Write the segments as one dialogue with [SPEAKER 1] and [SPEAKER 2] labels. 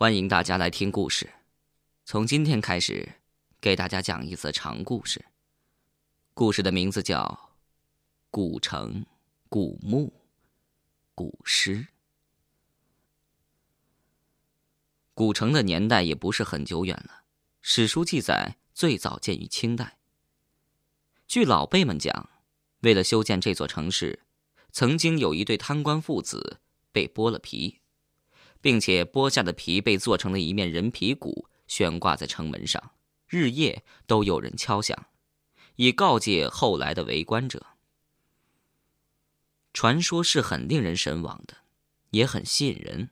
[SPEAKER 1] 欢迎大家来听故事。从今天开始，给大家讲一则长故事。故事的名字叫《古城、古墓、古诗》。古城的年代也不是很久远了，史书记载最早建于清代。据老辈们讲，为了修建这座城市，曾经有一对贪官父子被剥了皮。并且剥下的皮被做成了一面人皮鼓，悬挂在城门上，日夜都有人敲响，以告诫后来的围观者。传说是很令人神往的，也很吸引人，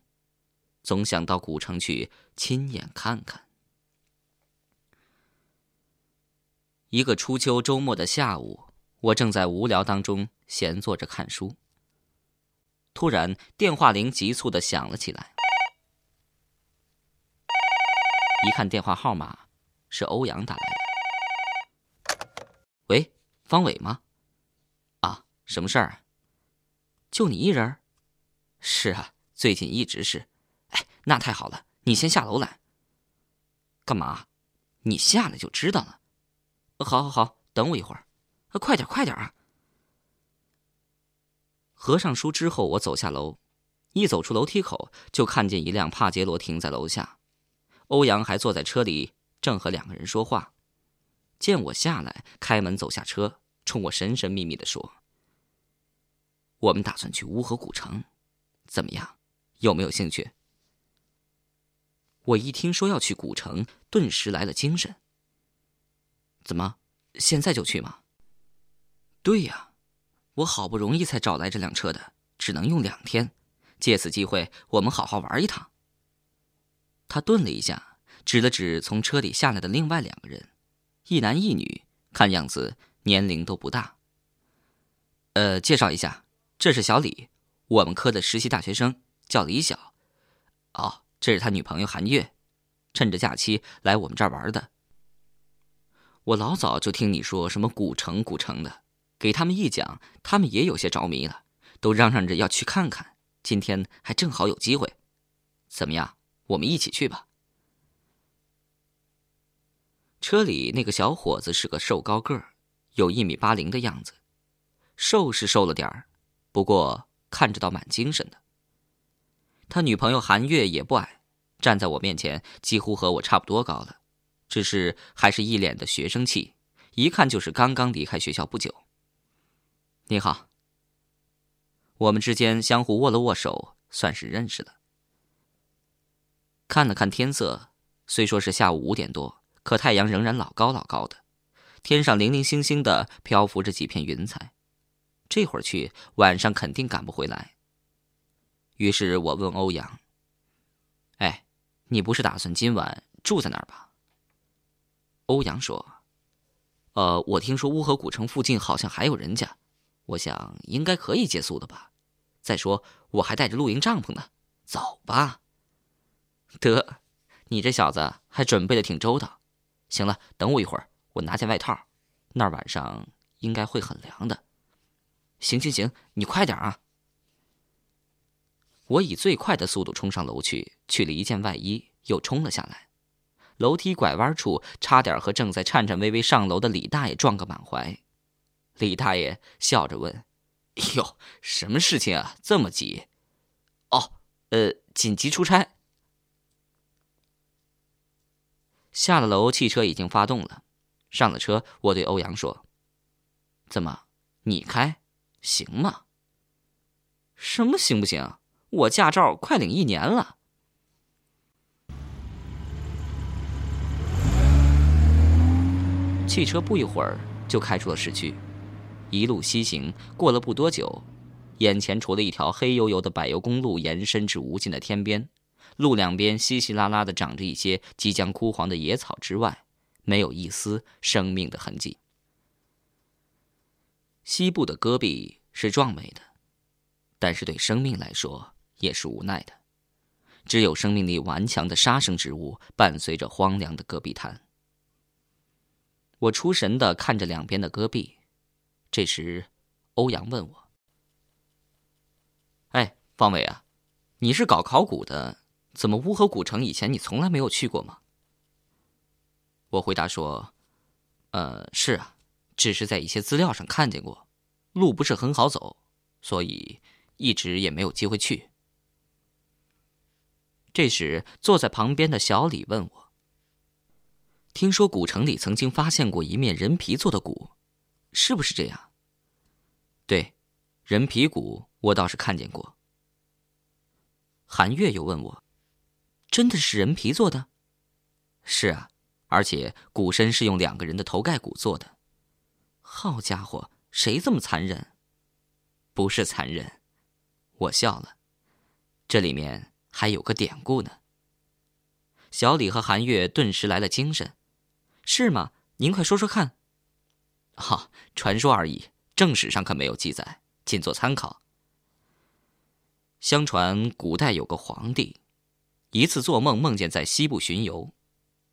[SPEAKER 1] 总想到古城去亲眼看看。一个初秋周末的下午，我正在无聊当中闲坐着看书，突然电话铃急促的响了起来。一看电话号码，是欧阳打来的。喂，方伟吗？啊，什么事儿？就你一人？是啊，最近一直是。哎，那太好了，你先下楼来。干嘛？你下来就知道了。好，好，好，等我一会儿。快点，快点啊！合上书之后，我走下楼，一走出楼梯口，就看见一辆帕杰罗停在楼下。欧阳还坐在车里，正和两个人说话。见我下来，开门走下车，冲我神神秘秘的说：“我们打算去乌河古城，怎么样？有没有兴趣？”我一听说要去古城，顿时来了精神。怎么，现在就去吗？对呀，我好不容易才找来这辆车的，只能用两天，借此机会，我们好好玩一趟。他顿了一下，指了指从车里下来的另外两个人，一男一女，看样子年龄都不大。呃，介绍一下，这是小李，我们科的实习大学生，叫李晓。哦，这是他女朋友韩月，趁着假期来我们这儿玩的。我老早就听你说什么古城古城的，给他们一讲，他们也有些着迷了，都嚷嚷着要去看看。今天还正好有机会，怎么样？我们一起去吧。车里那个小伙子是个瘦高个儿，有一米八零的样子，瘦是瘦了点儿，不过看着倒蛮精神的。他女朋友韩月也不矮，站在我面前几乎和我差不多高了，只是还是一脸的学生气，一看就是刚刚离开学校不久。你好，我们之间相互握了握手，算是认识了。看了看天色，虽说是下午五点多，可太阳仍然老高老高的，天上零零星星的漂浮着几片云彩。这会儿去，晚上肯定赶不回来。于是我问欧阳：“哎，你不是打算今晚住在那儿吧？”欧阳说：“呃，我听说乌河古城附近好像还有人家，我想应该可以借宿的吧。再说我还带着露营帐篷呢，走吧。”得，你这小子还准备的挺周到。行了，等我一会儿，我拿件外套。那儿晚上应该会很凉的。行行行，你快点啊！我以最快的速度冲上楼去，取了一件外衣，又冲了下来。楼梯拐弯处，差点和正在颤颤巍巍上楼的李大爷撞个满怀。李大爷笑着问：“哟，什么事情啊？这么急？”“哦，呃，紧急出差。”下了楼，汽车已经发动了。上了车，我对欧阳说：“怎么，你开，行吗？什么行不行？我驾照快领一年了。”汽车不一会儿就开出了市区，一路西行。过了不多久，眼前除了一条黑油油的柏油公路延伸至无尽的天边。路两边稀稀拉拉的长着一些即将枯黄的野草之外，没有一丝生命的痕迹。西部的戈壁是壮美的，但是对生命来说也是无奈的。只有生命力顽强的沙生植物伴随着荒凉的戈壁滩。我出神的看着两边的戈壁，这时，欧阳问我：“哎，方伟啊，你是搞考古的？”怎么乌河古城以前你从来没有去过吗？”我回答说：“呃，是啊，只是在一些资料上看见过，路不是很好走，所以一直也没有机会去。”这时，坐在旁边的小李问我：“听说古城里曾经发现过一面人皮做的鼓，是不是这样？”“对，人皮鼓我倒是看见过。”韩月又问我：“真的是人皮做的？”“是啊，而且鼓身是用两个人的头盖骨做的。”“好家伙，谁这么残忍？”“不是残忍。”我笑了，这里面。还有个典故呢。小李和韩月顿时来了精神，是吗？您快说说看。哈，传说而已，正史上可没有记载，仅做参考。相传古代有个皇帝，一次做梦梦见在西部巡游，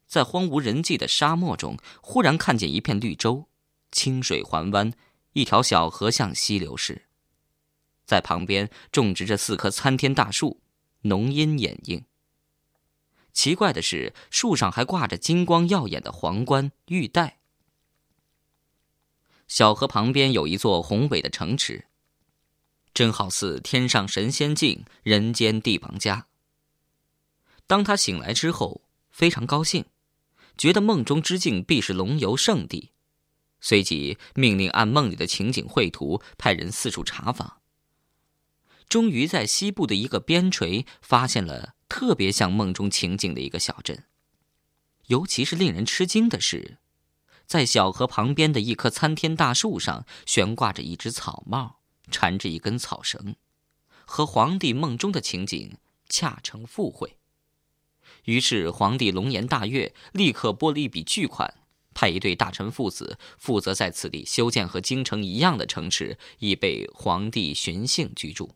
[SPEAKER 1] 在荒无人迹的沙漠中，忽然看见一片绿洲，清水环湾，一条小河向西流逝，在旁边种植着四棵参天大树。浓荫掩映。奇怪的是，树上还挂着金光耀眼的皇冠玉带。小河旁边有一座宏伟的城池，真好似天上神仙境，人间帝王家。当他醒来之后，非常高兴，觉得梦中之境必是龙游圣地，随即命令按梦里的情景绘图，派人四处查访。终于在西部的一个边陲发现了特别像梦中情景的一个小镇。尤其是令人吃惊的是，在小河旁边的一棵参天大树上悬挂着一只草帽，缠着一根草绳，和皇帝梦中的情景恰成附会。于是皇帝龙颜大悦，立刻拨了一笔巨款，派一对大臣父子负责在此地修建和京城一样的城池，以备皇帝巡幸居住。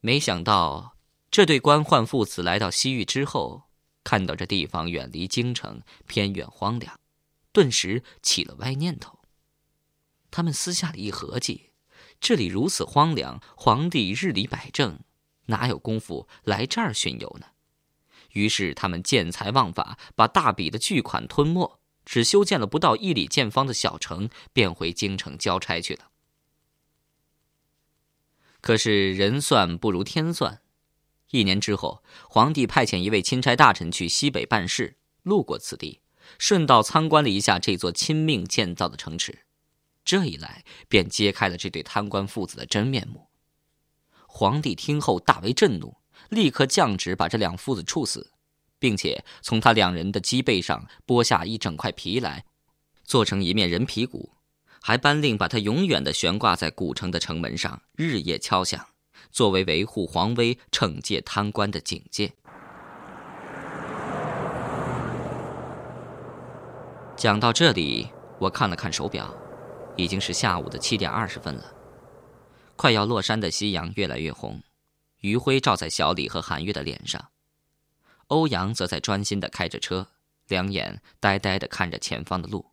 [SPEAKER 1] 没想到，这对官宦父子来到西域之后，看到这地方远离京城，偏远荒凉，顿时起了歪念头。他们私下里一合计，这里如此荒凉，皇帝日理百政，哪有功夫来这儿巡游呢？于是他们见财忘法，把大笔的巨款吞没，只修建了不到一里见方的小城，便回京城交差去了。可是人算不如天算，一年之后，皇帝派遣一位钦差大臣去西北办事，路过此地，顺道参观了一下这座亲命建造的城池。这一来，便揭开了这对贪官父子的真面目。皇帝听后大为震怒，立刻降旨把这两父子处死，并且从他两人的脊背上剥下一整块皮来，做成一面人皮鼓。还颁令把它永远的悬挂在古城的城门上，日夜敲响，作为维护皇威、惩戒贪官的警戒。讲到这里，我看了看手表，已经是下午的七点二十分了。快要落山的夕阳越来越红，余晖照在小李和韩月的脸上。欧阳则在专心的开着车，两眼呆呆的看着前方的路。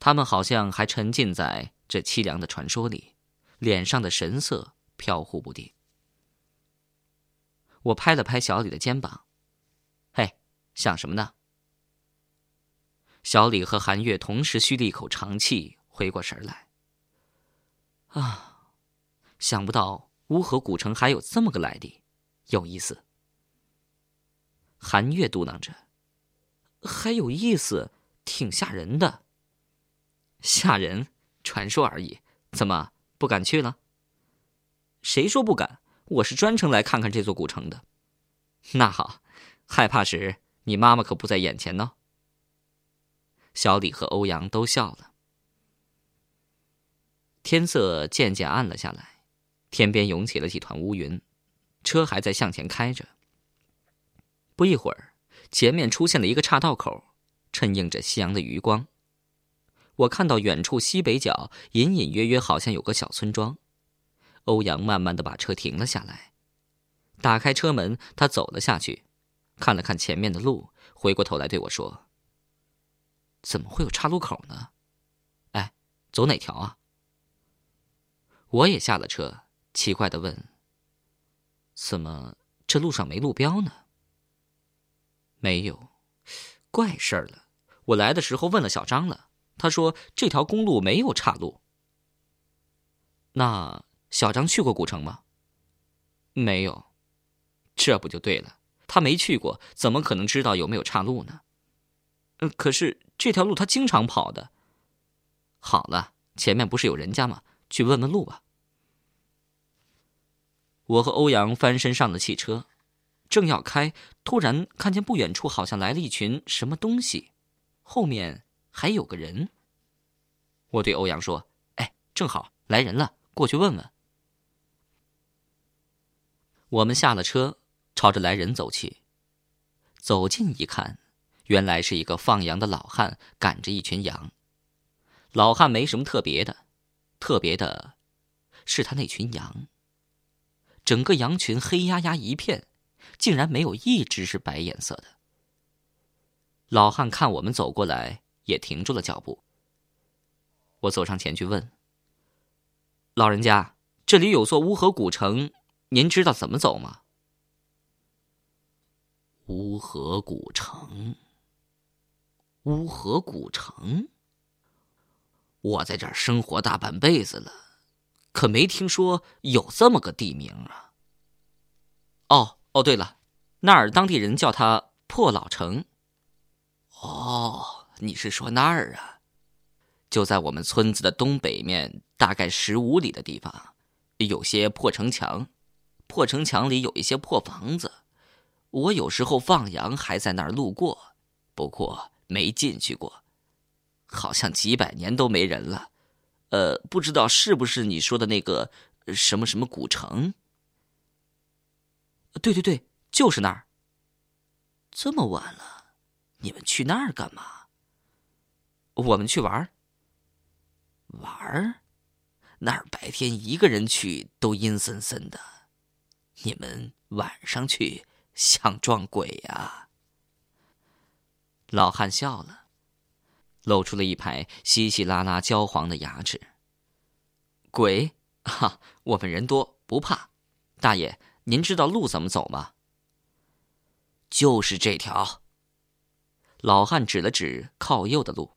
[SPEAKER 1] 他们好像还沉浸在这凄凉的传说里，脸上的神色飘忽不定。我拍了拍小李的肩膀：“嘿，想什么呢？”小李和韩月同时吁了一口长气，回过神来。啊，想不到乌河古城还有这么个来历，有意思。韩月嘟囔着：“还有意思，挺吓人的。”吓人，传说而已。怎么不敢去了？谁说不敢？我是专程来看看这座古城的。那好，害怕时你妈妈可不在眼前呢。小李和欧阳都笑了。天色渐渐暗了下来，天边涌起了几团乌云，车还在向前开着。不一会儿，前面出现了一个岔道口，衬映着夕阳的余光。我看到远处西北角隐隐约约好像有个小村庄，欧阳慢慢的把车停了下来，打开车门，他走了下去，看了看前面的路，回过头来对我说：“怎么会有岔路口呢？哎，走哪条啊？”我也下了车，奇怪的问：“怎么这路上没路标呢？没有，怪事儿了。我来的时候问了小张了，他说这条公路没有岔路。那小张去过古城吗？没有，这不就对了？他没去过，怎么可能知道有没有岔路呢？嗯，可是这条路他经常跑的。好了，前面不是有人家吗？去问问路吧。我和欧阳翻身上了汽车，正要开，突然看见不远处好像来了一群什么东西，后面还有个人。我对欧阳说：“哎，正好来人了，过去问问。”我们下了车，朝着来人走去。走近一看，原来是一个放羊的老汉赶着一群羊。老汉没什么特别的，特别的，是他那群羊。整个羊群黑压压一片，竟然没有一只是白颜色的。老汉看我们走过来，也停住了脚步。我走上前去问：“老人家，这里有座乌河古城。”您知道怎么走吗？乌河古城，乌河古城。我在这儿生活大半辈子了，可没听说有这么个地名啊。哦哦，对了，那儿当地人叫它破老城。哦，你是说那儿啊？就在我们村子的东北面，大概十五里的地方，有些破城墙。破城墙里有一些破房子，我有时候放羊还在那儿路过，不过没进去过，好像几百年都没人了。呃，不知道是不是你说的那个什么什么古城？对对对，就是那儿。这么晚了，你们去那儿干嘛？我们去玩儿。玩儿？那儿白天一个人去都阴森森的。你们晚上去 想撞鬼呀？老汉笑了，露出了一排稀稀拉拉焦黄的牙齿。鬼？哈，我们人多不怕。大爷，您知道路怎么走吗？就是这条。老汉指了指靠右的路。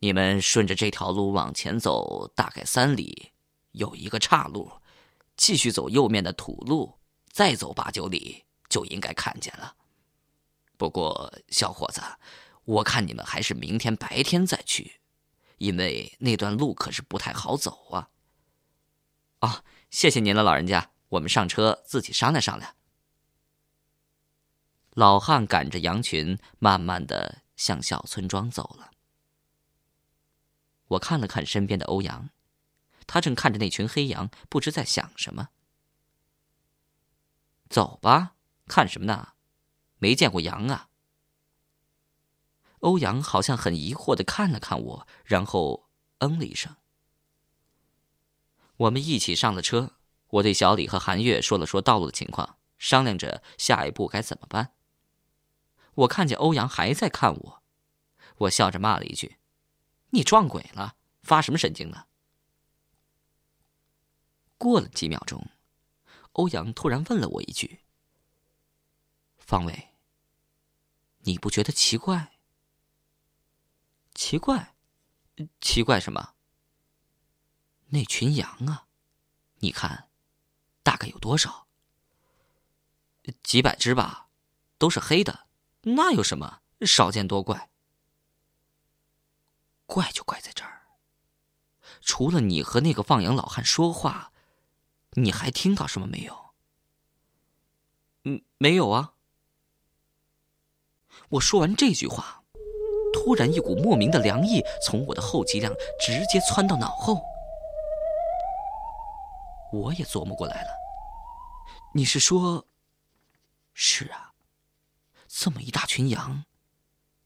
[SPEAKER 1] 你们顺着这条路往前走，大概三里，有一个岔路。继续走右面的土路，再走八九里就应该看见了。不过，小伙子，我看你们还是明天白天再去，因为那段路可是不太好走啊。哦，谢谢您了，老人家，我们上车自己商量商量。老汉赶着羊群，慢慢的向小村庄走了。我看了看身边的欧阳。他正看着那群黑羊，不知在想什么。走吧，看什么呢？没见过羊啊。欧阳好像很疑惑的看了看我，然后嗯了一声。我们一起上了车，我对小李和韩月说了说道路的情况，商量着下一步该怎么办。我看见欧阳还在看我，我笑着骂了一句：“你撞鬼了？发什么神经呢？”过了几秒钟，欧阳突然问了我一句：“方伟，你不觉得奇怪？奇怪？奇怪什么？那群羊啊，你看，大概有多少？几百只吧，都是黑的，那有什么？少见多怪。怪就怪在这儿，除了你和那个放羊老汉说话。”你还听到什么没有？嗯，没有啊。我说完这句话，突然一股莫名的凉意从我的后脊梁直接窜到脑后。我也琢磨过来了，你是说？是啊，这么一大群羊，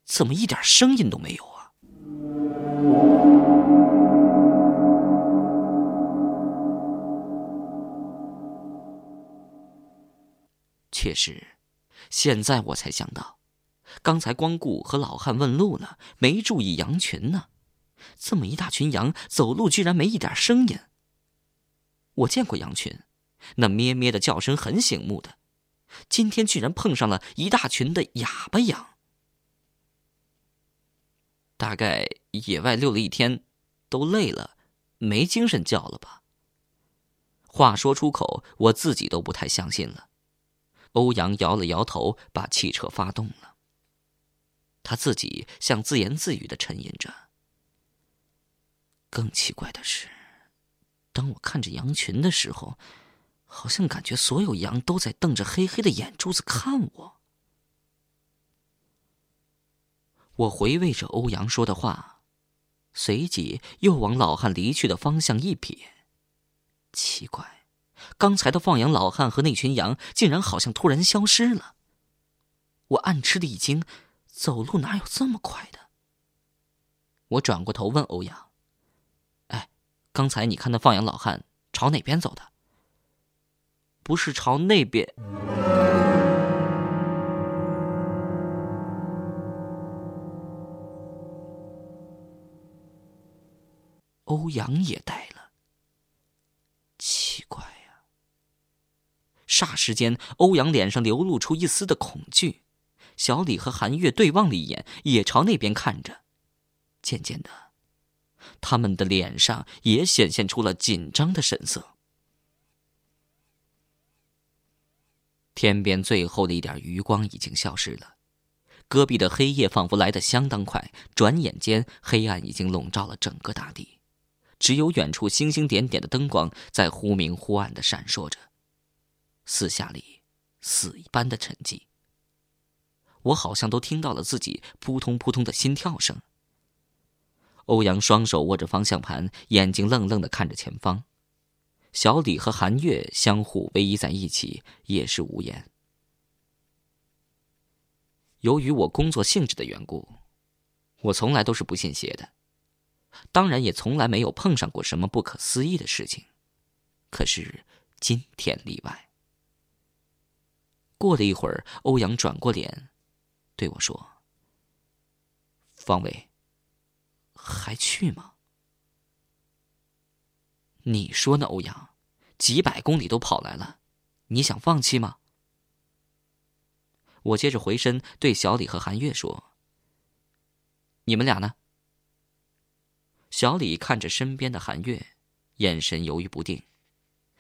[SPEAKER 1] 怎么一点声音都没有啊？确实，现在我才想到，刚才光顾和老汉问路了，没注意羊群呢。这么一大群羊，走路居然没一点声音。我见过羊群，那咩咩的叫声很醒目的。今天居然碰上了一大群的哑巴羊。大概野外溜了一天，都累了，没精神叫了吧？话说出口，我自己都不太相信了。欧阳摇了摇头，把汽车发动了。他自己像自言自语的沉吟着。更奇怪的是，当我看着羊群的时候，好像感觉所有羊都在瞪着黑黑的眼珠子看我。我回味着欧阳说的话，随即又往老汉离去的方向一瞥。奇怪，刚才的放羊老汉和那群羊竟然好像突然消失了。我暗吃了一惊，走路哪有这么快的？我转过头问欧阳：“哎，刚才你看那放羊老汉朝哪边走的？不是朝那边？”欧阳也呆了。奇怪呀！霎时间，欧阳脸上流露出一丝的恐惧。小李和韩月对望了一眼，也朝那边看着。渐渐的，他们的脸上也显现出了紧张的神色。天边最后的一点余光已经消失了，戈壁的黑夜仿佛来得相当快，转眼间黑暗已经笼罩了整个大地。只有远处星星点点的灯光在忽明忽暗的闪烁着，四下里死一般的沉寂。我好像都听到了自己扑通扑通的心跳声。欧阳双手握着方向盘，眼睛愣愣的看着前方。小李和韩月相互偎依在一起，也是无言。由于我工作性质的缘故，我从来都是不信邪的。当然也从来没有碰上过什么不可思议的事情，可是今天例外。过了一会儿，欧阳转过脸，对我说：“方伟，还去吗？你说呢，欧阳？几百公里都跑来了，你想放弃吗？”我接着回身对小李和韩月说：“你们俩呢？”小李看着身边的韩月，眼神犹豫不定。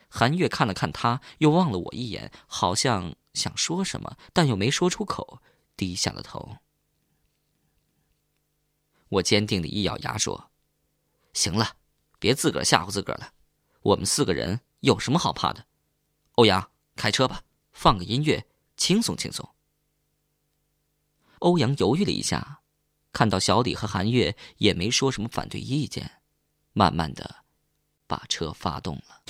[SPEAKER 1] 韩月看了看他，又望了我一眼，好像想说什么，但又没说出口，低下了头。我坚定的一咬牙说：“行了，别自个儿吓唬自个儿了。我们四个人有什么好怕的？欧阳，开车吧，放个音乐，轻松轻松。”欧阳犹豫了一下。看到小李和韩月也没说什么反对意见，慢慢的把车发动了。